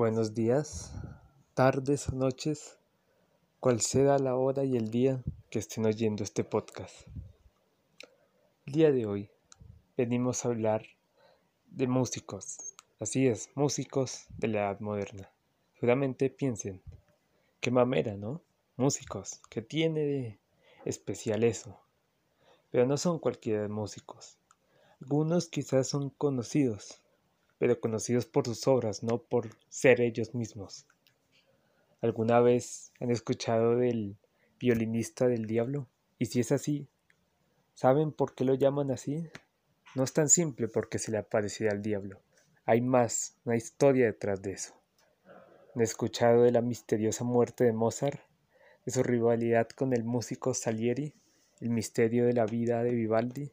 Buenos días, tardes o noches, cual sea la hora y el día que estén oyendo este podcast. El día de hoy venimos a hablar de músicos, así es, músicos de la edad moderna. Seguramente piensen, qué mamera, ¿no? Músicos, ¿qué tiene de especial eso? Pero no son cualquier músicos. Algunos quizás son conocidos, pero conocidos por sus obras, no por ser ellos mismos. ¿Alguna vez han escuchado del violinista del diablo? Y si es así, ¿saben por qué lo llaman así? No es tan simple porque se le aparecía al diablo. Hay más, una historia detrás de eso. ¿Han escuchado de la misteriosa muerte de Mozart? ¿De su rivalidad con el músico Salieri? ¿El misterio de la vida de Vivaldi?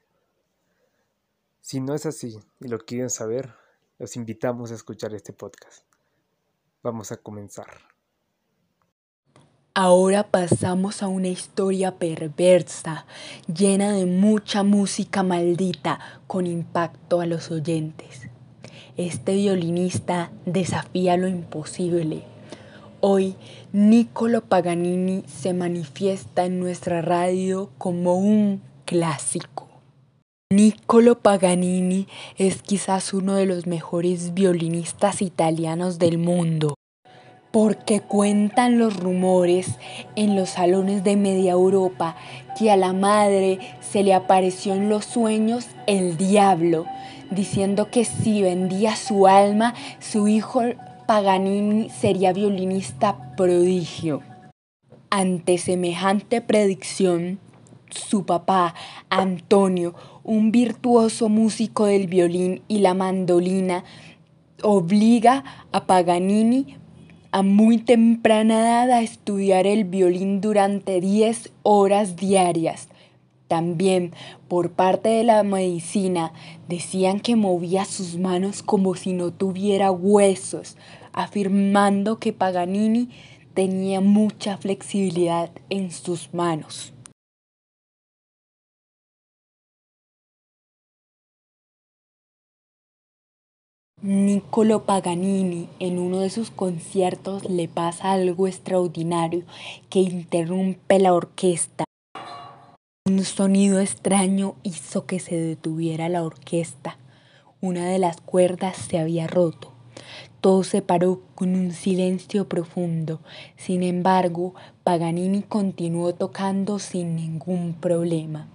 Si no es así y lo quieren saber, los invitamos a escuchar este podcast. Vamos a comenzar. Ahora pasamos a una historia perversa, llena de mucha música maldita, con impacto a los oyentes. Este violinista desafía lo imposible. Hoy, Niccolo Paganini se manifiesta en nuestra radio como un clásico. Niccolo Paganini es quizás uno de los mejores violinistas italianos del mundo, porque cuentan los rumores en los salones de media Europa que a la madre se le apareció en los sueños el diablo, diciendo que si vendía su alma, su hijo Paganini sería violinista prodigio. Ante semejante predicción, su papá, Antonio, un virtuoso músico del violín y la mandolina, obliga a Paganini a muy temprana edad a estudiar el violín durante 10 horas diarias. También por parte de la medicina decían que movía sus manos como si no tuviera huesos, afirmando que Paganini tenía mucha flexibilidad en sus manos. Niccolo Paganini en uno de sus conciertos le pasa algo extraordinario que interrumpe la orquesta. Un sonido extraño hizo que se detuviera la orquesta. Una de las cuerdas se había roto. Todo se paró con un silencio profundo. Sin embargo, Paganini continuó tocando sin ningún problema.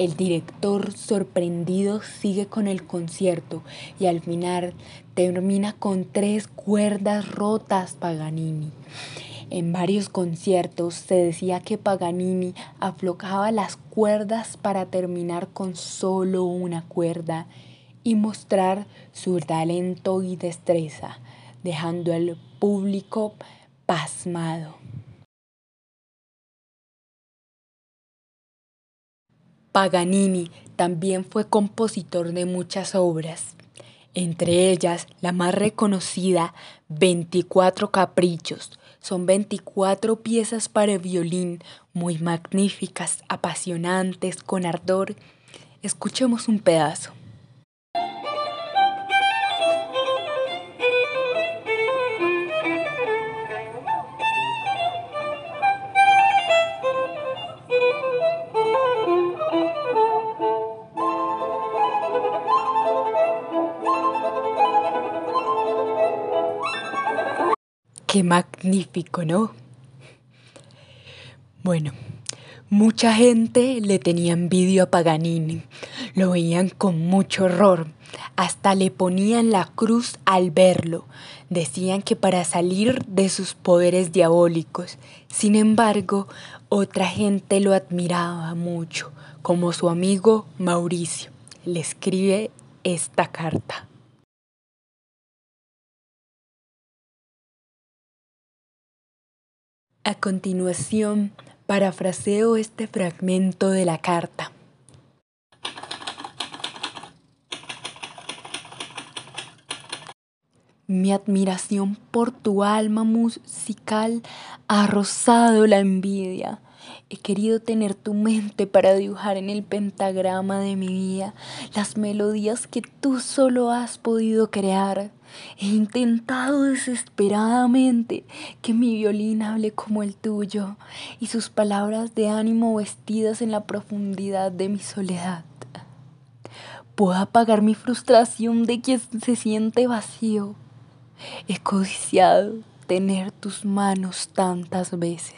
El director sorprendido sigue con el concierto y al final termina con tres cuerdas rotas Paganini. En varios conciertos se decía que Paganini aflojaba las cuerdas para terminar con solo una cuerda y mostrar su talento y destreza, dejando al público pasmado. Paganini también fue compositor de muchas obras, entre ellas la más reconocida, 24 Caprichos. Son 24 piezas para violín muy magníficas, apasionantes, con ardor. Escuchemos un pedazo. Qué magnífico, ¿no? Bueno, mucha gente le tenía envidia a Paganini, lo veían con mucho horror, hasta le ponían la cruz al verlo, decían que para salir de sus poderes diabólicos. Sin embargo, otra gente lo admiraba mucho, como su amigo Mauricio. Le escribe esta carta. A continuación, parafraseo este fragmento de la carta. Mi admiración por tu alma musical ha rozado la envidia. He querido tener tu mente para dibujar en el pentagrama de mi vida las melodías que tú solo has podido crear. He intentado desesperadamente que mi violín hable como el tuyo y sus palabras de ánimo vestidas en la profundidad de mi soledad. Puedo apagar mi frustración de quien se siente vacío. He codiciado tener tus manos tantas veces.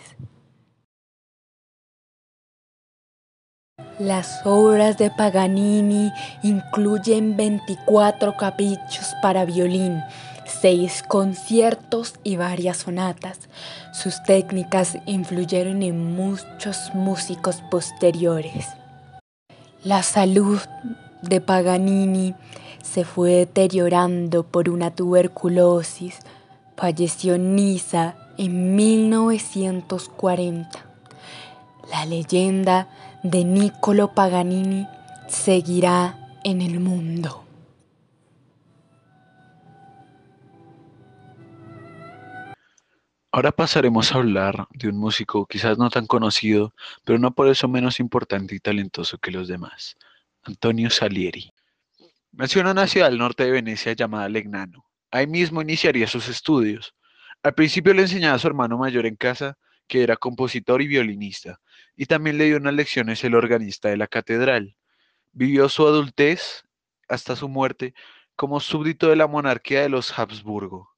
Las obras de Paganini incluyen 24 caprichos para violín, 6 conciertos y varias sonatas. Sus técnicas influyeron en muchos músicos posteriores. La salud de Paganini se fue deteriorando por una tuberculosis. Falleció en Niza en 1940. La leyenda de Niccolo Paganini seguirá en el mundo. Ahora pasaremos a hablar de un músico quizás no tan conocido, pero no por eso menos importante y talentoso que los demás, Antonio Salieri. Nació en una ciudad al norte de Venecia llamada Legnano. Ahí mismo iniciaría sus estudios. Al principio le enseñaba a su hermano mayor en casa, que era compositor y violinista, y también le dio unas lecciones el organista de la catedral. Vivió su adultez hasta su muerte como súbdito de la monarquía de los Habsburgo.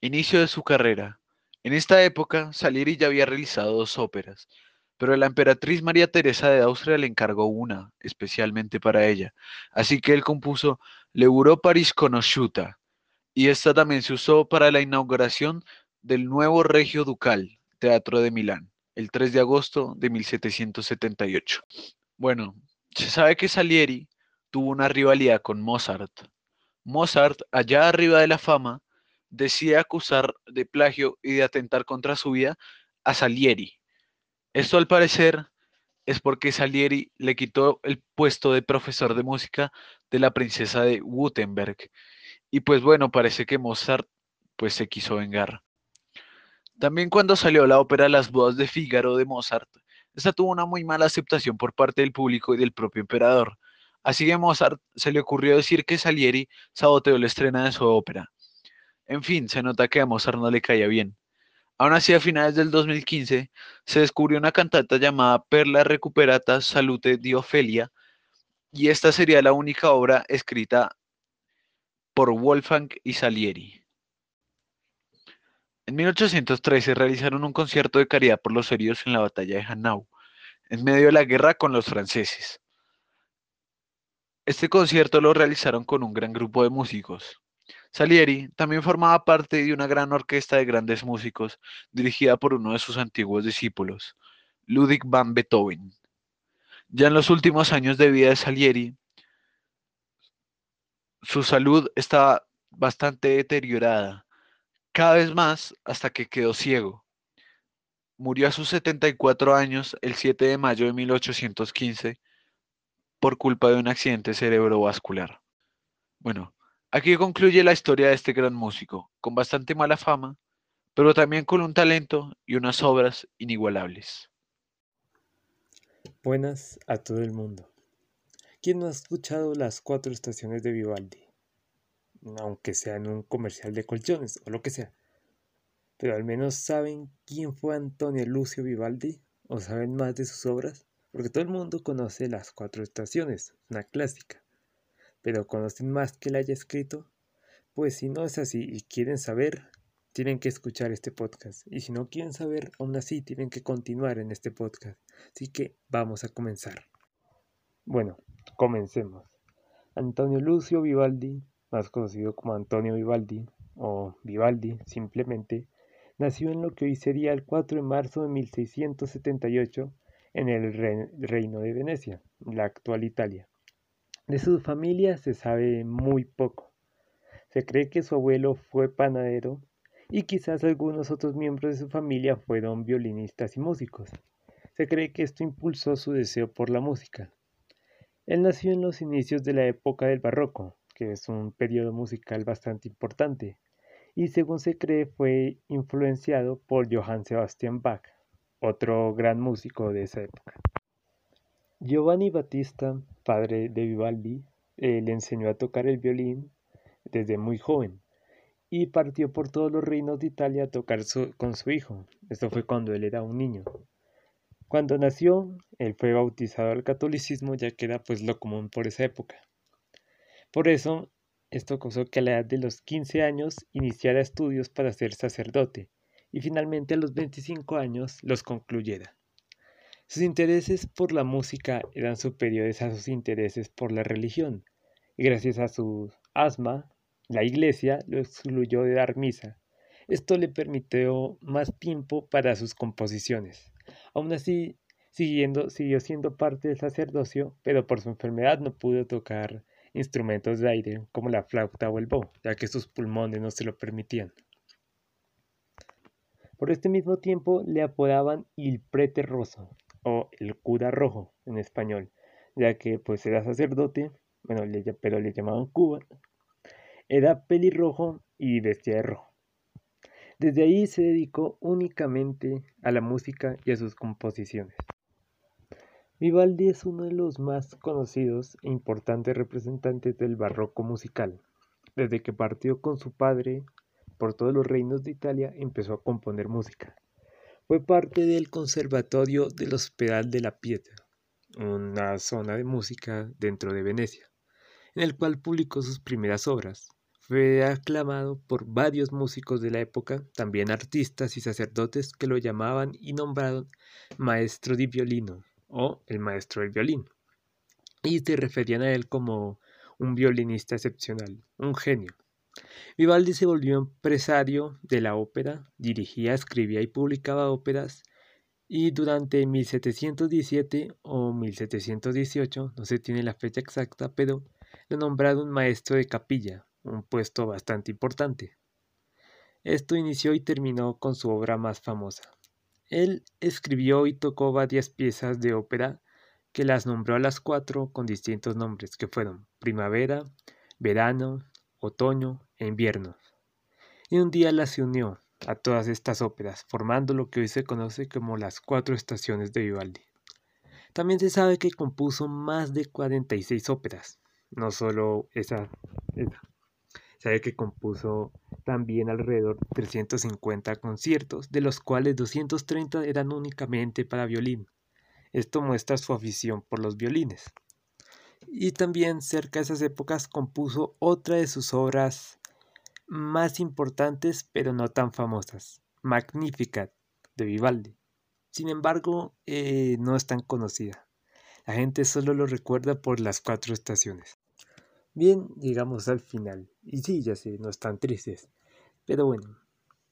Inicio de su carrera. En esta época, Salieri ya había realizado dos óperas, pero la emperatriz María Teresa de Austria le encargó una, especialmente para ella, así que él compuso L'Europaris Conosciuta, y esta también se usó para la inauguración del nuevo Regio Ducal, Teatro de Milán el 3 de agosto de 1778. Bueno, se sabe que Salieri tuvo una rivalidad con Mozart. Mozart, allá arriba de la fama, decide acusar de plagio y de atentar contra su vida a Salieri. Esto al parecer es porque Salieri le quitó el puesto de profesor de música de la princesa de Württemberg. Y pues bueno, parece que Mozart pues se quiso vengar. También cuando salió la ópera Las bodas de Fígaro de Mozart, esta tuvo una muy mala aceptación por parte del público y del propio emperador. Así que Mozart se le ocurrió decir que Salieri saboteó la estrena de su ópera. En fin, se nota que a Mozart no le caía bien. Aún así, a finales del 2015, se descubrió una cantata llamada Perla Recuperata Salute di Ofelia, y esta sería la única obra escrita por Wolfgang y Salieri. En 1813 realizaron un concierto de caridad por los heridos en la batalla de Hanau, en medio de la guerra con los franceses. Este concierto lo realizaron con un gran grupo de músicos. Salieri también formaba parte de una gran orquesta de grandes músicos dirigida por uno de sus antiguos discípulos, Ludwig van Beethoven. Ya en los últimos años de vida de Salieri, su salud estaba bastante deteriorada cada vez más hasta que quedó ciego. Murió a sus 74 años el 7 de mayo de 1815 por culpa de un accidente cerebrovascular. Bueno, aquí concluye la historia de este gran músico, con bastante mala fama, pero también con un talento y unas obras inigualables. Buenas a todo el mundo. ¿Quién no ha escuchado las cuatro estaciones de Vivaldi? Aunque sea en un comercial de colchones o lo que sea. Pero al menos saben quién fue Antonio Lucio Vivaldi o saben más de sus obras, porque todo el mundo conoce las cuatro estaciones, una clásica. Pero conocen más que la haya escrito, pues si no es así y quieren saber, tienen que escuchar este podcast. Y si no quieren saber, aún así tienen que continuar en este podcast. Así que vamos a comenzar. Bueno, comencemos. Antonio Lucio Vivaldi más conocido como Antonio Vivaldi o Vivaldi simplemente, nació en lo que hoy sería el 4 de marzo de 1678 en el Reino de Venecia, la actual Italia. De su familia se sabe muy poco. Se cree que su abuelo fue panadero y quizás algunos otros miembros de su familia fueron violinistas y músicos. Se cree que esto impulsó su deseo por la música. Él nació en los inicios de la época del barroco, que es un periodo musical bastante importante, y según se cree fue influenciado por Johann Sebastian Bach, otro gran músico de esa época. Giovanni Battista, padre de Vivaldi, eh, le enseñó a tocar el violín desde muy joven y partió por todos los reinos de Italia a tocar con su hijo. Esto fue cuando él era un niño. Cuando nació, él fue bautizado al catolicismo ya que era pues lo común por esa época. Por eso, esto causó que a la edad de los 15 años iniciara estudios para ser sacerdote y finalmente a los 25 años los concluyera. Sus intereses por la música eran superiores a sus intereses por la religión, y gracias a su asma, la iglesia lo excluyó de dar misa. Esto le permitió más tiempo para sus composiciones. Aún así, siguiendo, siguió siendo parte del sacerdocio, pero por su enfermedad no pudo tocar instrumentos de aire como la flauta o el bow, ya que sus pulmones no se lo permitían. Por este mismo tiempo le apodaban Il Prete Rosso o el cura rojo en español, ya que pues era sacerdote, bueno, pero le llamaban Cuba. Era pelirrojo y vestía de rojo. Desde ahí se dedicó únicamente a la música y a sus composiciones. Vivaldi es uno de los más conocidos e importantes representantes del barroco musical. Desde que partió con su padre por todos los reinos de Italia, empezó a componer música. Fue parte del Conservatorio del Hospital de la Pietra, una zona de música dentro de Venecia, en el cual publicó sus primeras obras. Fue aclamado por varios músicos de la época, también artistas y sacerdotes que lo llamaban y nombraron maestro de violino o el maestro del violín, y se referían a él como un violinista excepcional, un genio. Vivaldi se volvió empresario de la ópera, dirigía, escribía y publicaba óperas y durante 1717 o 1718, no se tiene la fecha exacta, pero lo nombraron maestro de capilla, un puesto bastante importante. Esto inició y terminó con su obra más famosa. Él escribió y tocó varias piezas de ópera que las nombró a las cuatro con distintos nombres, que fueron primavera, verano, otoño e invierno. Y un día las unió a todas estas óperas, formando lo que hoy se conoce como las cuatro estaciones de Vivaldi. También se sabe que compuso más de 46 óperas, no solo esa, esa. Sabe que compuso también alrededor de 350 conciertos, de los cuales 230 eran únicamente para violín. Esto muestra su afición por los violines y también cerca de esas épocas compuso otra de sus obras más importantes pero no tan famosas, Magnificat de Vivaldi. Sin embargo, eh, no es tan conocida. La gente solo lo recuerda por las cuatro estaciones. Bien, llegamos al final. Y sí, ya sé, no están tristes. Pero bueno,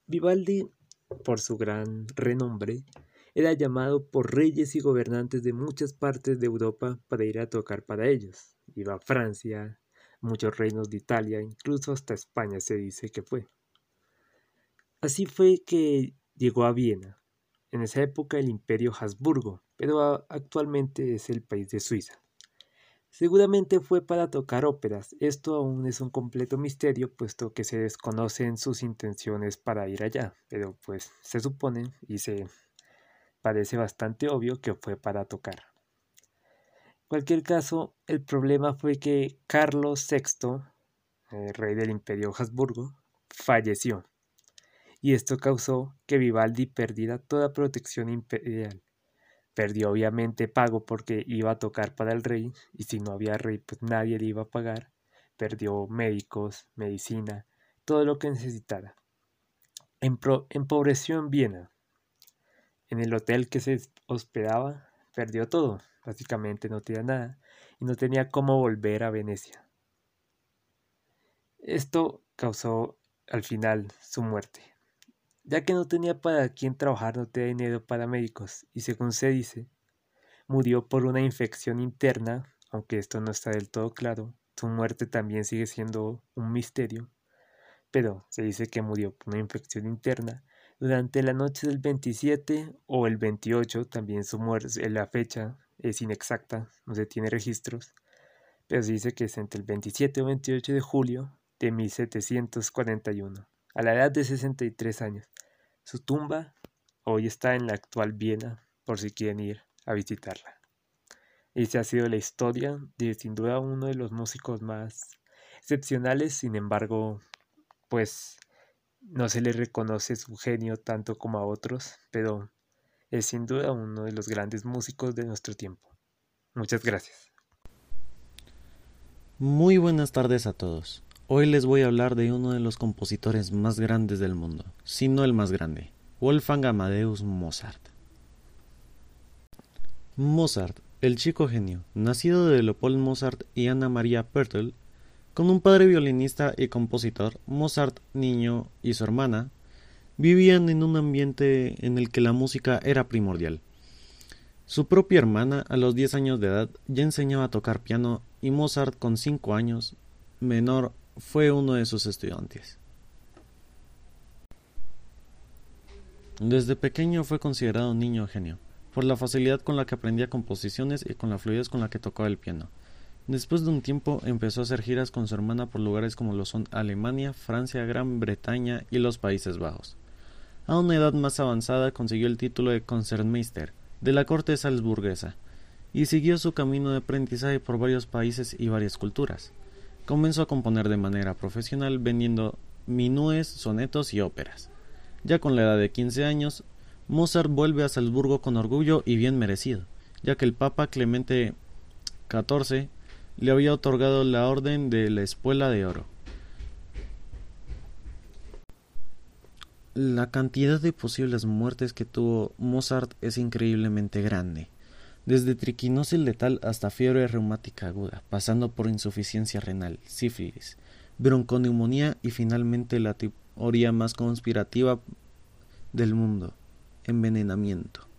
Vivaldi, por su gran renombre, era llamado por reyes y gobernantes de muchas partes de Europa para ir a tocar para ellos. Iba a Francia, muchos reinos de Italia, incluso hasta España se dice que fue. Así fue que llegó a Viena, en esa época el imperio Habsburgo, pero actualmente es el país de Suiza. Seguramente fue para tocar óperas, esto aún es un completo misterio puesto que se desconocen sus intenciones para ir allá, pero pues se supone y se parece bastante obvio que fue para tocar. En cualquier caso, el problema fue que Carlos VI, el rey del imperio Habsburgo, falleció. Y esto causó que Vivaldi perdiera toda protección imperial. Perdió obviamente pago porque iba a tocar para el rey y si no había rey pues nadie le iba a pagar. Perdió médicos, medicina, todo lo que necesitara. empobreció en Viena en el hotel que se hospedaba, perdió todo, básicamente no tenía nada, y no tenía cómo volver a Venecia. Esto causó al final su muerte, ya que no tenía para quién trabajar, no tenía dinero para médicos, y según se dice, murió por una infección interna, aunque esto no está del todo claro, su muerte también sigue siendo un misterio, pero se dice que murió por una infección interna durante la noche del 27 o el 28, también su muerte, la fecha es inexacta, no se tiene registros, pero se dice que es entre el 27 o 28 de julio de 1741, a la edad de 63 años. Su tumba hoy está en la actual Viena, por si quieren ir a visitarla. Esa ha sido la historia de sin duda uno de los músicos más excepcionales, sin embargo, pues no se le reconoce su genio tanto como a otros, pero es sin duda uno de los grandes músicos de nuestro tiempo. Muchas gracias. Muy buenas tardes a todos. Hoy les voy a hablar de uno de los compositores más grandes del mundo, si no el más grande, Wolfgang Amadeus Mozart. Mozart, el chico genio, nacido de Leopold Mozart y Anna Maria Pertl, con un padre violinista y compositor, Mozart niño y su hermana vivían en un ambiente en el que la música era primordial. Su propia hermana, a los 10 años de edad, ya enseñaba a tocar piano y Mozart, con 5 años, menor, fue uno de sus estudiantes. Desde pequeño fue considerado un niño genio, por la facilidad con la que aprendía composiciones y con la fluidez con la que tocaba el piano. Después de un tiempo empezó a hacer giras con su hermana por lugares como lo son Alemania, Francia, Gran Bretaña y los Países Bajos. A una edad más avanzada consiguió el título de Concertmeister de la corte salzburguesa y siguió su camino de aprendizaje por varios países y varias culturas. Comenzó a componer de manera profesional vendiendo minúes, sonetos y óperas. Ya con la edad de 15 años, Mozart vuelve a Salzburgo con orgullo y bien merecido, ya que el Papa Clemente XIV le había otorgado la Orden de la Espuela de Oro. La cantidad de posibles muertes que tuvo Mozart es increíblemente grande, desde triquinosis letal hasta fiebre reumática aguda, pasando por insuficiencia renal, sífilis, bronconeumonía y finalmente la teoría más conspirativa del mundo, envenenamiento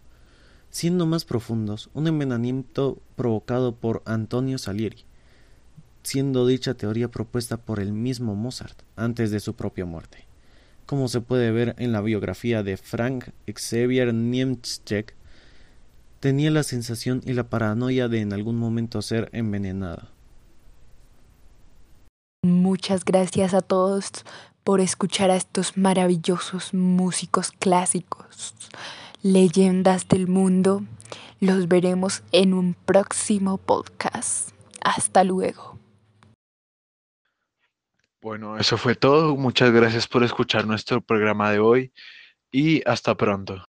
siendo más profundos, un envenenamiento provocado por Antonio Salieri, siendo dicha teoría propuesta por el mismo Mozart antes de su propia muerte. Como se puede ver en la biografía de Frank Xavier Niemczek, tenía la sensación y la paranoia de en algún momento ser envenenado. Muchas gracias a todos por escuchar a estos maravillosos músicos clásicos leyendas del mundo. Los veremos en un próximo podcast. Hasta luego. Bueno, eso fue todo. Muchas gracias por escuchar nuestro programa de hoy y hasta pronto.